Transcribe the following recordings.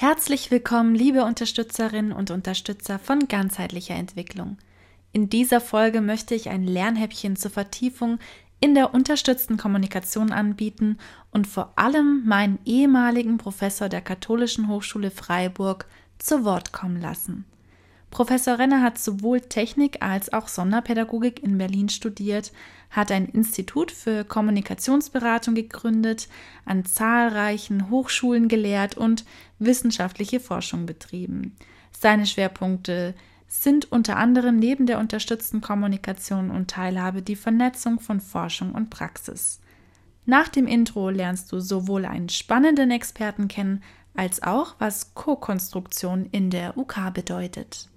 Herzlich willkommen, liebe Unterstützerinnen und Unterstützer von ganzheitlicher Entwicklung. In dieser Folge möchte ich ein Lernhäppchen zur Vertiefung in der unterstützten Kommunikation anbieten und vor allem meinen ehemaligen Professor der Katholischen Hochschule Freiburg zu Wort kommen lassen. Professor Renner hat sowohl Technik als auch Sonderpädagogik in Berlin studiert, hat ein Institut für Kommunikationsberatung gegründet, an zahlreichen Hochschulen gelehrt und wissenschaftliche Forschung betrieben. Seine Schwerpunkte sind unter anderem neben der unterstützten Kommunikation und Teilhabe die Vernetzung von Forschung und Praxis. Nach dem Intro lernst du sowohl einen spannenden Experten kennen, als auch was Co-Konstruktion in der UK bedeutet.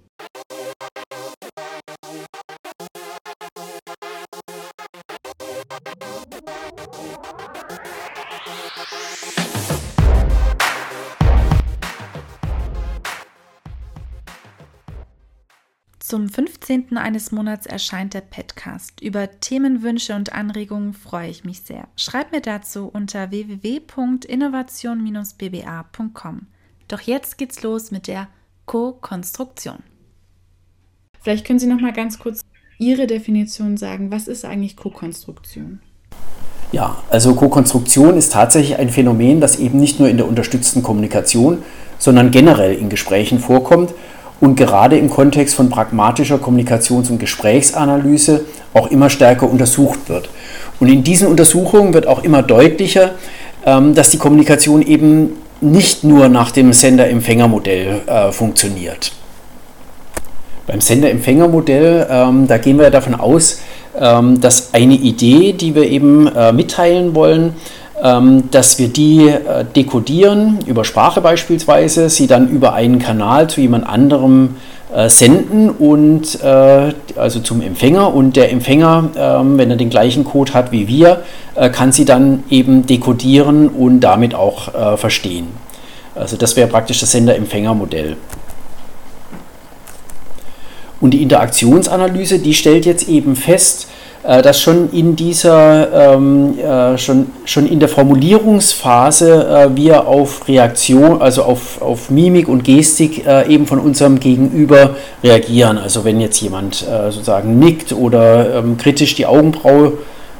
Zum 15. eines Monats erscheint der Podcast. Über Themenwünsche und Anregungen freue ich mich sehr. Schreib mir dazu unter www.innovation-bba.com. Doch jetzt geht's los mit der Co-Konstruktion. Vielleicht können Sie noch mal ganz kurz Ihre Definition sagen. Was ist eigentlich Co-Konstruktion? Ja, also Co-Konstruktion ist tatsächlich ein Phänomen, das eben nicht nur in der unterstützten Kommunikation, sondern generell in Gesprächen vorkommt und gerade im Kontext von pragmatischer Kommunikations- und Gesprächsanalyse auch immer stärker untersucht wird. Und in diesen Untersuchungen wird auch immer deutlicher, ähm, dass die Kommunikation eben nicht nur nach dem Sender-Empfänger-Modell äh, funktioniert. Beim Sender-Empfänger-Modell, ähm, da gehen wir davon aus, ähm, dass eine Idee, die wir eben äh, mitteilen wollen, dass wir die äh, dekodieren, über Sprache beispielsweise, sie dann über einen Kanal zu jemand anderem äh, senden und äh, also zum Empfänger und der Empfänger, ähm, wenn er den gleichen Code hat wie wir, kann sie dann eben dekodieren und damit auch verstehen. Also das wäre praktisch das Sender-Empfänger-Modell. Und die Interaktionsanalyse, die stellt jetzt eben fest, dass schon in dieser, ähm, äh, schon, schon in der Formulierungsphase äh, wir auf Reaktion, also auf, auf Mimik und Gestik äh, eben von unserem Gegenüber reagieren. Also wenn jetzt jemand äh, sozusagen nickt oder ähm, kritisch die Augenbraue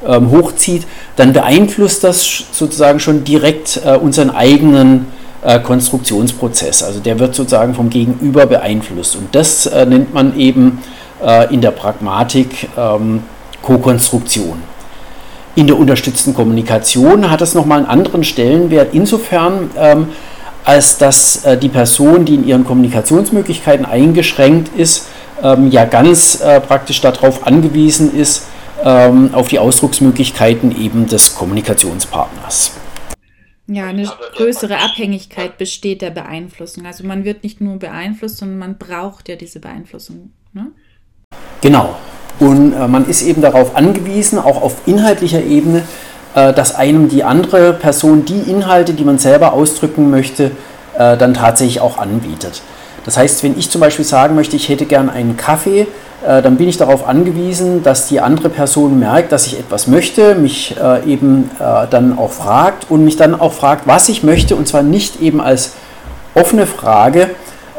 ähm, hochzieht, dann beeinflusst das sozusagen schon direkt äh, unseren eigenen Konstruktionsprozess. Also der wird sozusagen vom Gegenüber beeinflusst. Und das nennt man eben in der Pragmatik ähm, Co-Konstruktion. In der unterstützten Kommunikation hat es nochmal einen anderen Stellenwert insofern, ähm, als dass äh, die Person, die in ihren Kommunikationsmöglichkeiten eingeschränkt ist, ähm, ja ganz äh, praktisch darauf angewiesen ist, ähm, auf die Ausdrucksmöglichkeiten eben des Kommunikationspartners. Ja, eine größere Abhängigkeit besteht der Beeinflussung. Also man wird nicht nur beeinflusst, sondern man braucht ja diese Beeinflussung. Ne? Genau, und äh, man ist eben darauf angewiesen, auch auf inhaltlicher Ebene, äh, dass einem die andere Person die Inhalte, die man selber ausdrücken möchte, äh, dann tatsächlich auch anbietet. Das heißt, wenn ich zum Beispiel sagen möchte, ich hätte gern einen Kaffee, äh, dann bin ich darauf angewiesen, dass die andere Person merkt, dass ich etwas möchte, mich äh, eben äh, dann auch fragt und mich dann auch fragt, was ich möchte, und zwar nicht eben als offene Frage,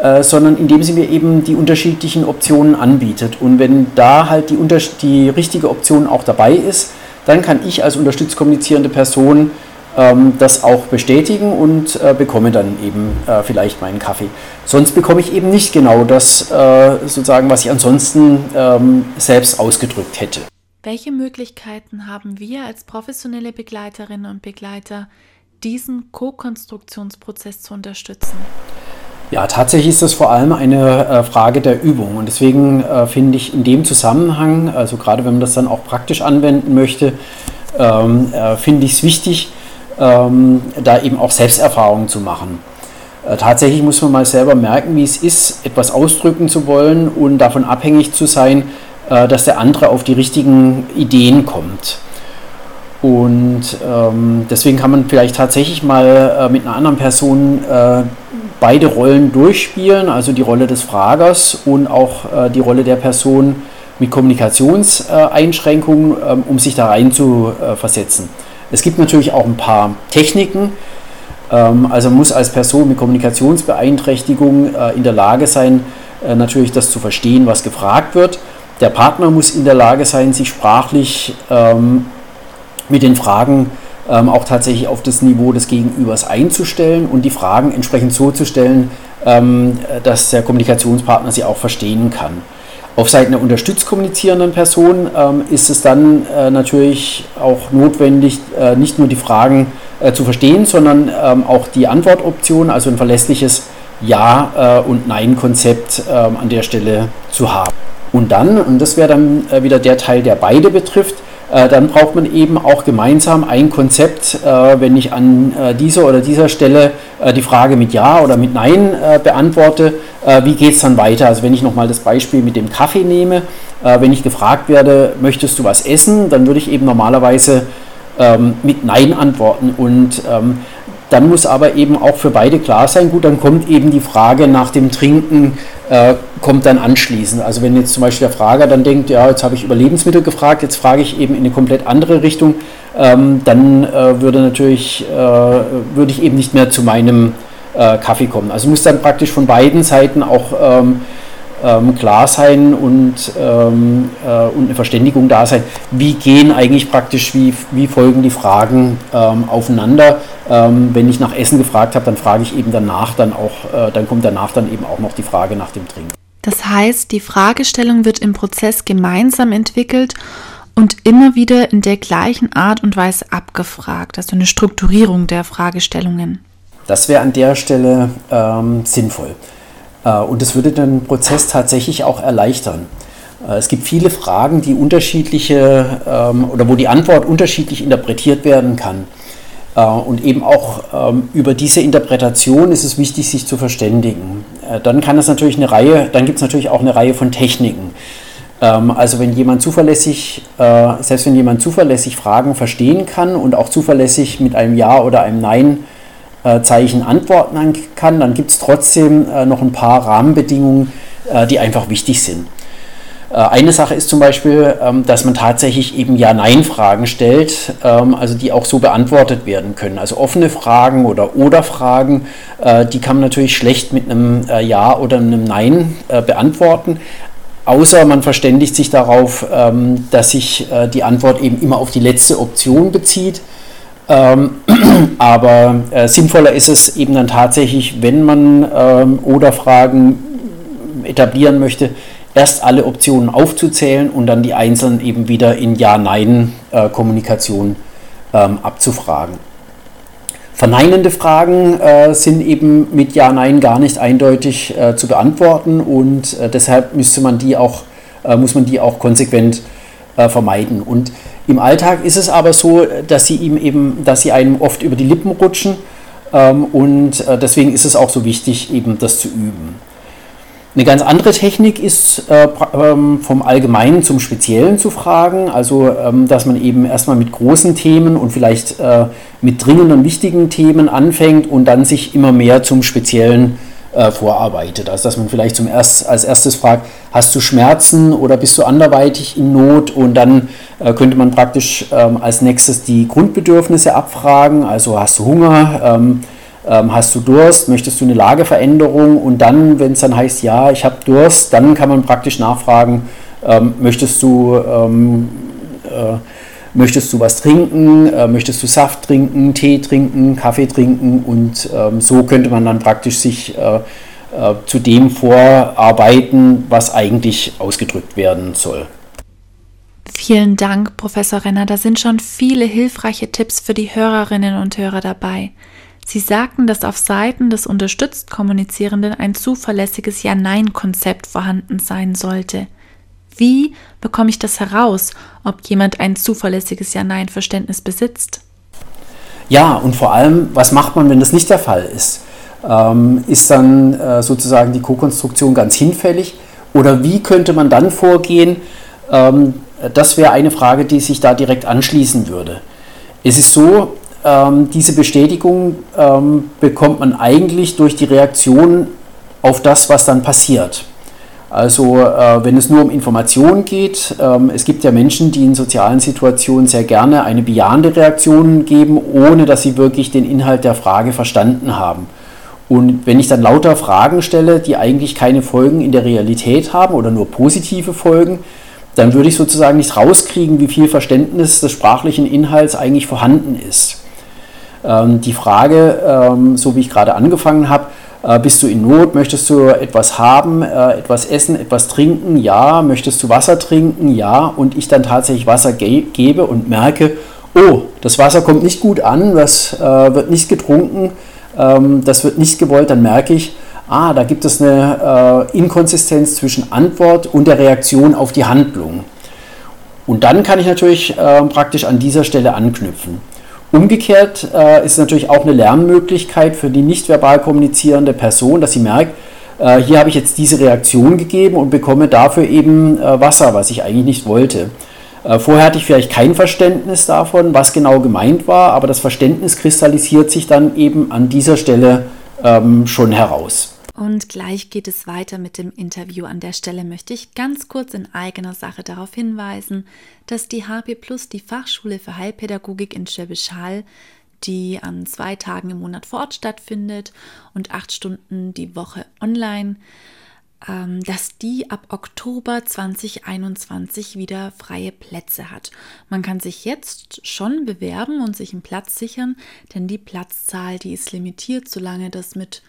äh, sondern indem sie mir eben die unterschiedlichen Optionen anbietet. Und wenn da halt die, die richtige Option auch dabei ist, dann kann ich als unterstützt kommunizierende Person ähm, das auch bestätigen und äh, bekomme dann eben äh, vielleicht meinen Kaffee. Sonst bekomme ich eben nicht genau das, äh, sozusagen, was ich ansonsten ähm, selbst ausgedrückt hätte. Welche Möglichkeiten haben wir als professionelle Begleiterinnen und Begleiter, diesen Co-Konstruktionsprozess zu unterstützen? Ja, tatsächlich ist das vor allem eine äh, Frage der Übung. Und deswegen äh, finde ich in dem Zusammenhang, also gerade wenn man das dann auch praktisch anwenden möchte, ähm, äh, finde ich es wichtig, ähm, da eben auch Selbsterfahrungen zu machen. Äh, tatsächlich muss man mal selber merken, wie es ist, etwas ausdrücken zu wollen und davon abhängig zu sein, äh, dass der andere auf die richtigen Ideen kommt. Und ähm, deswegen kann man vielleicht tatsächlich mal äh, mit einer anderen Person beide Rollen durchspielen, also die Rolle des Fragers und auch äh, die Rolle der Person mit Kommunikationseinschränkungen, äh, um sich da rein zu äh, versetzen. Es gibt natürlich auch ein paar Techniken, Ähm, also muss als Person mit Kommunikationsbeeinträchtigung äh, in der Lage sein, äh, natürlich das zu verstehen, was gefragt wird. Der Partner muss in der Lage sein, sich sprachlich ähm, mit den Fragen ähm, auch tatsächlich auf das Niveau des Gegenübers einzustellen und die Fragen entsprechend so zu stellen, ähm, dass der Kommunikationspartner sie auch verstehen kann. Auf Seiten der unterstützt kommunizierenden Person ähm, ist es dann äh, natürlich auch notwendig, äh, nicht nur die Fragen äh, zu verstehen, sondern ähm, auch die Antwortoption, also ein verlässliches Ja- äh, und Nein-Konzept ähm, an der Stelle zu haben. Und dann, und das wäre dann äh, wieder der Teil, der beide betrifft, dann braucht man eben auch gemeinsam ein Konzept, äh, wenn ich an äh, dieser oder dieser Stelle die Frage mit Ja oder mit Nein beantworte, wie geht es dann weiter? Also wenn ich nochmal das Beispiel mit dem Kaffee nehme, wenn ich gefragt werde, möchtest du was essen, dann würde ich eben normalerweise ähm, mit Nein antworten. Und ähm, dann muss aber eben auch für beide klar sein, gut, dann kommt eben die Frage nach dem Trinken, äh, kommt dann anschließend. Also wenn jetzt zum Beispiel der Frager dann denkt, ja, jetzt habe ich über Lebensmittel gefragt, jetzt frage ich eben in eine komplett andere Richtung, ähm, dann äh, würde natürlich, äh, würde ich eben nicht mehr zu meinem äh, Kaffee kommen. Also muss dann praktisch von beiden Seiten auch ähm, ähm, klar sein und, ähm, äh, und eine Verständigung da sein. Wie gehen eigentlich praktisch, wie, wie folgen die Fragen ähm, aufeinander? Ähm, wenn ich nach Essen gefragt habe, dann frage ich eben danach dann auch, äh, dann kommt danach dann eben auch noch die Frage nach dem Trinken. Das heißt, die Fragestellung wird im Prozess gemeinsam entwickelt und immer wieder in der gleichen Art und Weise abgefragt, also eine Strukturierung der Fragestellungen. Das wäre an der Stelle ähm, sinnvoll. Äh, und das würde den Prozess tatsächlich auch erleichtern. Äh, es gibt viele Fragen, die unterschiedliche ähm, oder wo die Antwort unterschiedlich interpretiert werden kann. Äh, und eben auch ähm, über diese Interpretation ist es wichtig, sich zu verständigen. Dann kann es natürlich eine Reihe, dann gibt es natürlich auch eine Reihe von Techniken. Ähm, also wenn jemand zuverlässig, selbst wenn jemand zuverlässig Fragen verstehen kann und auch zuverlässig mit einem Ja oder einem Nein Zeichen antworten kann, dann gibt es trotzdem äh, noch ein paar Rahmenbedingungen, äh, die einfach wichtig sind. Eine Sache ist zum Beispiel, ähm, dass man tatsächlich eben Ja-Nein-Fragen stellt, ähm, also die auch so beantwortet werden können. Also offene Fragen oder Oder-Fragen, die kann man natürlich schlecht mit einem Ja oder einem Nein beantworten. Außer man verständigt sich darauf, ähm, dass sich die Antwort eben immer auf die letzte Option bezieht. Ähm, aber äh, sinnvoller ist es eben dann tatsächlich, wenn man ähm, oder Fragen etablieren möchte, erst alle Optionen aufzuzählen und dann die einzelnen eben wieder in Ja-Nein-Kommunikation äh, ähm, abzufragen. Verneinende Fragen äh, sind eben mit Ja-Nein gar nicht eindeutig äh, zu beantworten und äh, deshalb müsste man die auch, äh, muss man die auch konsequent vermeiden. Und im Alltag ist es aber so, dass sie ihm eben, dass sie einem oft über die Lippen rutschen ähm, und äh, deswegen ist es auch so wichtig, eben das zu üben. Eine ganz andere Technik ist, äh, ähm, vom Allgemeinen zum Speziellen zu fragen, also ähm, dass man eben erstmal mit großen Themen und vielleicht äh, mit dringenden, wichtigen Themen anfängt und dann sich immer mehr zum Speziellen äh, vorarbeitet. Also dass man vielleicht zum erst, als erstes fragt, hast du Schmerzen oder bist du anderweitig in Not? Und dann äh, könnte man praktisch ähm, als nächstes die Grundbedürfnisse abfragen. Also hast du Hunger? Ähm, ähm, hast du Durst? Möchtest du eine Lageveränderung? Und dann, wenn es dann heißt, ja, ich habe Durst, dann kann man praktisch nachfragen, ähm, möchtest du ähm, äh, möchtest du was trinken, äh, möchtest du Saft trinken, Tee trinken, Kaffee trinken und ähm, so könnte man dann praktisch sich äh, äh, zu dem vorarbeiten, was eigentlich ausgedrückt werden soll. Vielen Dank, Professor Renner. Da sind schon viele hilfreiche Tipps für die Hörerinnen und Hörer dabei. Sie sagten, dass auf Seiten des unterstützt Kommunizierenden ein zuverlässiges Ja-Nein-Konzept vorhanden sein sollte. Wie bekomme ich das heraus, ob jemand ein zuverlässiges Ja-Nein-Verständnis besitzt? Ja, und vor allem, was macht man, wenn das nicht der Fall ist? Ähm, ist dann äh, sozusagen die Co-Konstruktion ganz hinfällig? Oder wie könnte man dann vorgehen? Ähm, das wäre eine Frage, die sich da direkt anschließen würde. Es ist so, ähm, diese Bestätigung ähm, bekommt man eigentlich durch die Reaktion auf das, was dann passiert. Also äh, wenn es nur um Informationen geht, ähm, es gibt ja Menschen, die in sozialen Situationen sehr gerne eine bejahende Reaktion geben, ohne dass sie wirklich den Inhalt der Frage verstanden haben. Und wenn ich dann lauter Fragen stelle, die eigentlich keine Folgen in der Realität haben oder nur positive Folgen, dann würde ich sozusagen nicht rauskriegen, wie viel Verständnis des sprachlichen Inhalts eigentlich vorhanden ist. Ähm, die Frage, ähm, so wie ich gerade angefangen habe, bist du in Not? Möchtest du etwas haben, äh, etwas essen, etwas trinken? Ja. Möchtest du Wasser trinken? Ja. Und ich dann tatsächlich Wasser ge gebe und merke, oh, das Wasser kommt nicht gut an, das äh, wird nicht getrunken, ähm, das wird nicht gewollt, dann merke ich, ah, da gibt es eine äh, Inkonsistenz zwischen Antwort und der Reaktion auf die Handlung. Und dann kann ich natürlich äh, praktisch an dieser Stelle anknüpfen. Umgekehrt äh, ist es natürlich auch eine Lernmöglichkeit für die nicht verbal kommunizierende Person, dass sie merkt, äh, hier habe ich jetzt diese Reaktion gegeben und bekomme dafür eben äh, Wasser, was ich eigentlich nicht wollte. Äh, vorher hatte ich vielleicht kein Verständnis davon, was genau gemeint war, aber das Verständnis kristallisiert sich dann eben an dieser Stelle ähm, schon heraus. Und gleich geht es weiter mit dem Interview. An der Stelle möchte ich ganz kurz in eigener Sache darauf hinweisen, dass die HP Plus, die Fachschule für Heilpädagogik in Schwäbisch Hall, die an zwei Tagen im Monat vor Ort stattfindet und acht Stunden die Woche online, ähm, dass die ab Oktober 2021 wieder freie Plätze hat. Man kann sich jetzt schon bewerben und sich einen Platz sichern, denn die Platzzahl, die ist limitiert, solange das mit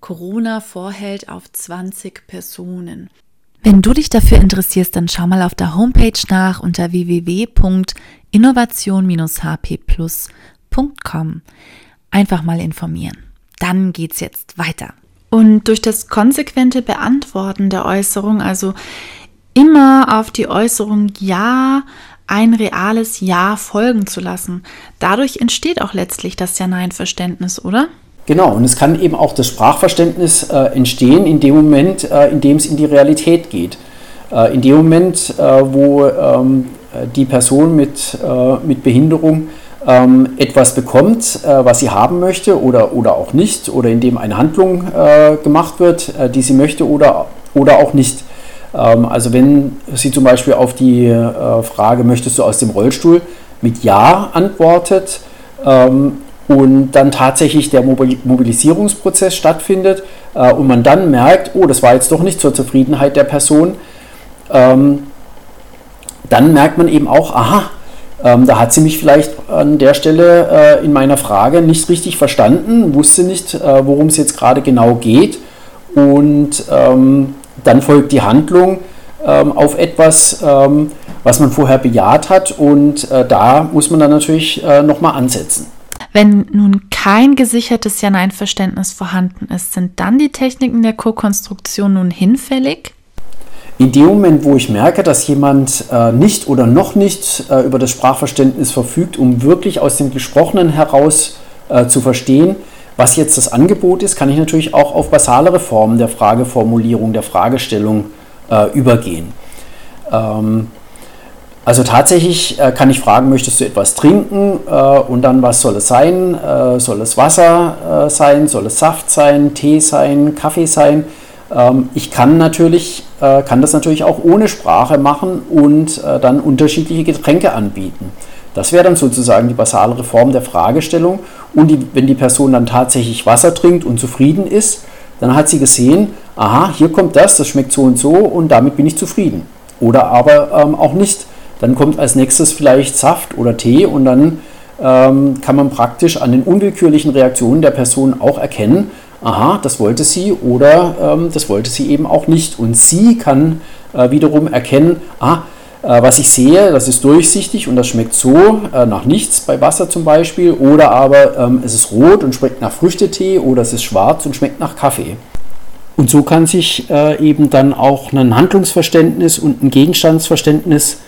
Corona vorhält auf 20 Personen. Wenn du dich dafür interessierst, dann schau mal auf der Homepage nach unter www.innovation-hpplus.com. Einfach mal informieren. Dann geht's jetzt weiter. Und durch das konsequente Beantworten der Äußerung, also immer auf die Äußerung Ja, ein reales Ja folgen zu lassen, dadurch entsteht auch letztlich das Ja-Nein-Verständnis, oder? Genau, und es kann eben auch das Sprachverständnis äh, entstehen in dem Moment, äh, in dem es in die Realität geht. Äh, in dem Moment, äh, wo ähm, die Person mit, äh, mit Behinderung ähm, etwas bekommt, äh, was sie haben möchte oder, oder auch nicht, oder in dem eine Handlung gemacht wird, die sie möchte oder, oder auch nicht. Ähm, also wenn sie zum Beispiel auf die Frage, möchtest du aus dem Rollstuhl, mit Ja antwortet, ähm, und dann tatsächlich der Mobilisierungsprozess stattfindet äh, und man dann merkt, oh, das war jetzt doch nicht zur Zufriedenheit der Person, ähm, dann merkt man eben auch, aha, ähm, da hat sie mich vielleicht an der Stelle äh, in meiner Frage nicht richtig verstanden, wusste nicht, äh, worum es jetzt gerade genau geht und ähm, dann folgt die Handlung ähm, auf etwas, ähm, was man vorher bejaht hat und äh, da muss man dann natürlich äh, nochmal ansetzen. Wenn nun kein gesichertes Ja-Nein-Verständnis vorhanden ist, sind dann die Techniken der Co-Konstruktion nun hinfällig? In dem Moment, wo ich merke, dass jemand äh, nicht oder noch nicht äh, über das Sprachverständnis verfügt, um wirklich aus dem Gesprochenen heraus äh, zu verstehen, was jetzt das Angebot ist, kann ich natürlich auch auf basalere Formen der Frageformulierung, der Fragestellung äh, übergehen. Ähm, also tatsächlich äh, kann ich fragen, möchtest du etwas trinken äh, und dann was soll es sein? Äh, soll es Wasser äh, sein? Soll es Saft sein? Tee sein? Kaffee sein? Ähm, ich kann natürlich, äh, kann das natürlich auch ohne Sprache machen und äh, dann unterschiedliche Getränke anbieten. Das wäre dann sozusagen die basalere Form der Fragestellung. Und die, wenn die Person dann tatsächlich Wasser trinkt und zufrieden ist, dann hat sie gesehen, aha, hier kommt das, das schmeckt so und so und damit bin ich zufrieden. Oder aber ähm, auch nicht. Dann kommt als nächstes vielleicht Saft oder Tee und dann ähm, kann man praktisch an den unwillkürlichen Reaktionen der Person auch erkennen, aha, das wollte sie oder ähm, das wollte sie eben auch nicht. Und sie kann äh, wiederum erkennen, ah, äh, was ich sehe, das ist durchsichtig und das schmeckt so äh, nach nichts bei Wasser zum Beispiel oder aber ähm, es ist rot und schmeckt nach Früchtetee oder es ist schwarz und schmeckt nach Kaffee. Und so kann sich äh, eben dann auch ein Handlungsverständnis und ein Gegenstandsverständnis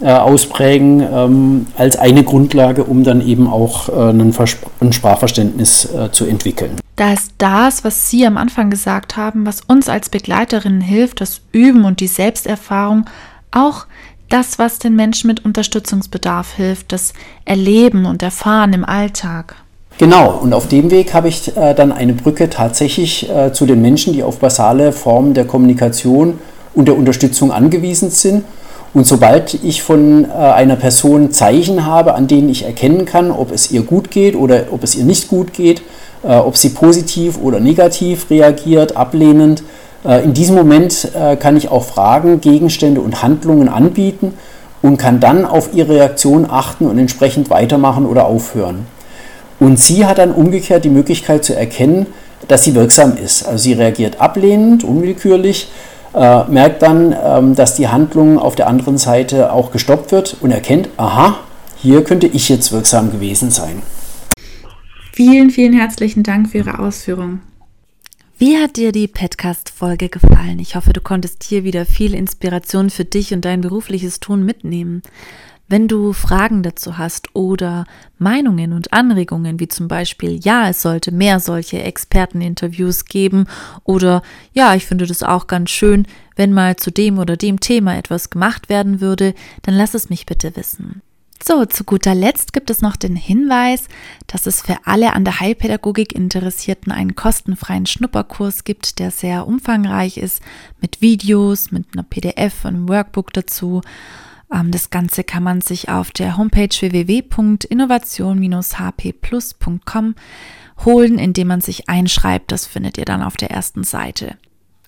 äh, ausprägen ähm, als eine Grundlage, um dann eben auch äh, ein, ein, Sprachverständnis äh, zu entwickeln. Da ist das, was Sie am Anfang gesagt haben, was uns als Begleiterinnen hilft, das Üben und die Selbsterfahrung, auch das, was den Menschen mit Unterstützungsbedarf hilft, das Erleben und Erfahren im Alltag. Genau, und auf dem Weg habe ich äh, dann eine Brücke tatsächlich äh, zu den Menschen, die auf basale Formen der Kommunikation und der Unterstützung angewiesen sind. Und sobald ich von äh, einer Person Zeichen habe, an denen ich erkennen kann, ob es ihr gut geht oder ob es ihr nicht gut geht, äh, ob sie positiv oder negativ reagiert, ablehnend, äh, in diesem Moment äh, kann ich auch Fragen, Gegenstände und Handlungen anbieten und kann dann auf ihre Reaktion achten und entsprechend weitermachen oder aufhören. Und sie hat dann umgekehrt die Möglichkeit zu erkennen, dass sie wirksam ist. Also sie reagiert ablehnend, unwillkürlich, äh, merkt dann, ähm, dass die Handlung auf der anderen Seite auch gestoppt wird und erkennt, aha, hier könnte ich jetzt wirksam gewesen sein. Vielen, vielen herzlichen Dank für Ihre Ausführungen. Wie hat dir die Podcast-Folge gefallen? Ich hoffe, du konntest hier wieder viel Inspiration für dich und dein berufliches Tun mitnehmen. Wenn du Fragen dazu hast oder Meinungen und Anregungen, wie zum Beispiel, ja, es sollte mehr solche Experteninterviews geben oder ja, ich finde das auch ganz schön, wenn mal zu dem oder dem Thema etwas gemacht werden würde, dann lass es mich bitte wissen. So, zu guter Letzt gibt es noch den Hinweis, dass es für alle an der Heilpädagogik Interessierten einen kostenfreien Schnupperkurs gibt, der sehr umfangreich ist, mit Videos, mit einer PDF und einem Workbook dazu. Ähm, das Ganze kann man sich auf der Homepage www.innovation-hpplus.com holen, indem man sich einschreibt. Das findet ihr dann auf der ersten Seite.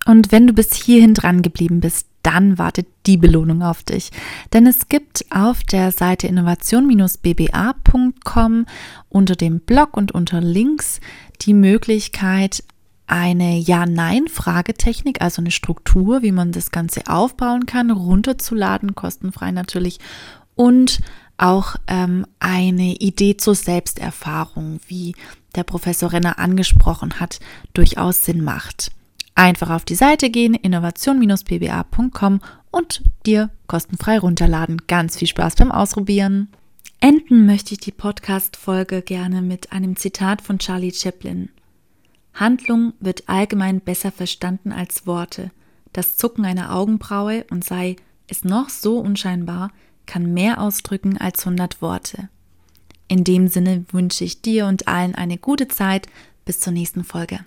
Und wenn du bis hierhin dran geblieben bist, dann wartet die Belohnung auf dich. Denn es gibt auf der Seite innovation-bba.com unter dem Blog und unter Links die Möglichkeit, eine Ja-Nein-Fragetechnik, also eine Struktur, wie man das Ganze aufbauen kann, runterzuladen, kostenfrei natürlich, und auch ähm, eine Idee zur Selbsterfahrung, wie der Professor Renner angesprochen hat, durchaus Sinn macht. Einfach auf die Seite gehen, innovation-pba.com und dir kostenfrei runterladen. Ganz viel Spaß beim Ausprobieren. Enden möchte ich die Podcast-Folge gerne mit einem Zitat von Charlie Chaplin. Handlung wird allgemein besser verstanden als Worte. Das Zucken einer Augenbraue und sei es noch so unscheinbar, kann mehr ausdrücken als hundert Worte. In dem Sinne wünsche ich dir und allen eine gute Zeit. Bis zur nächsten Folge.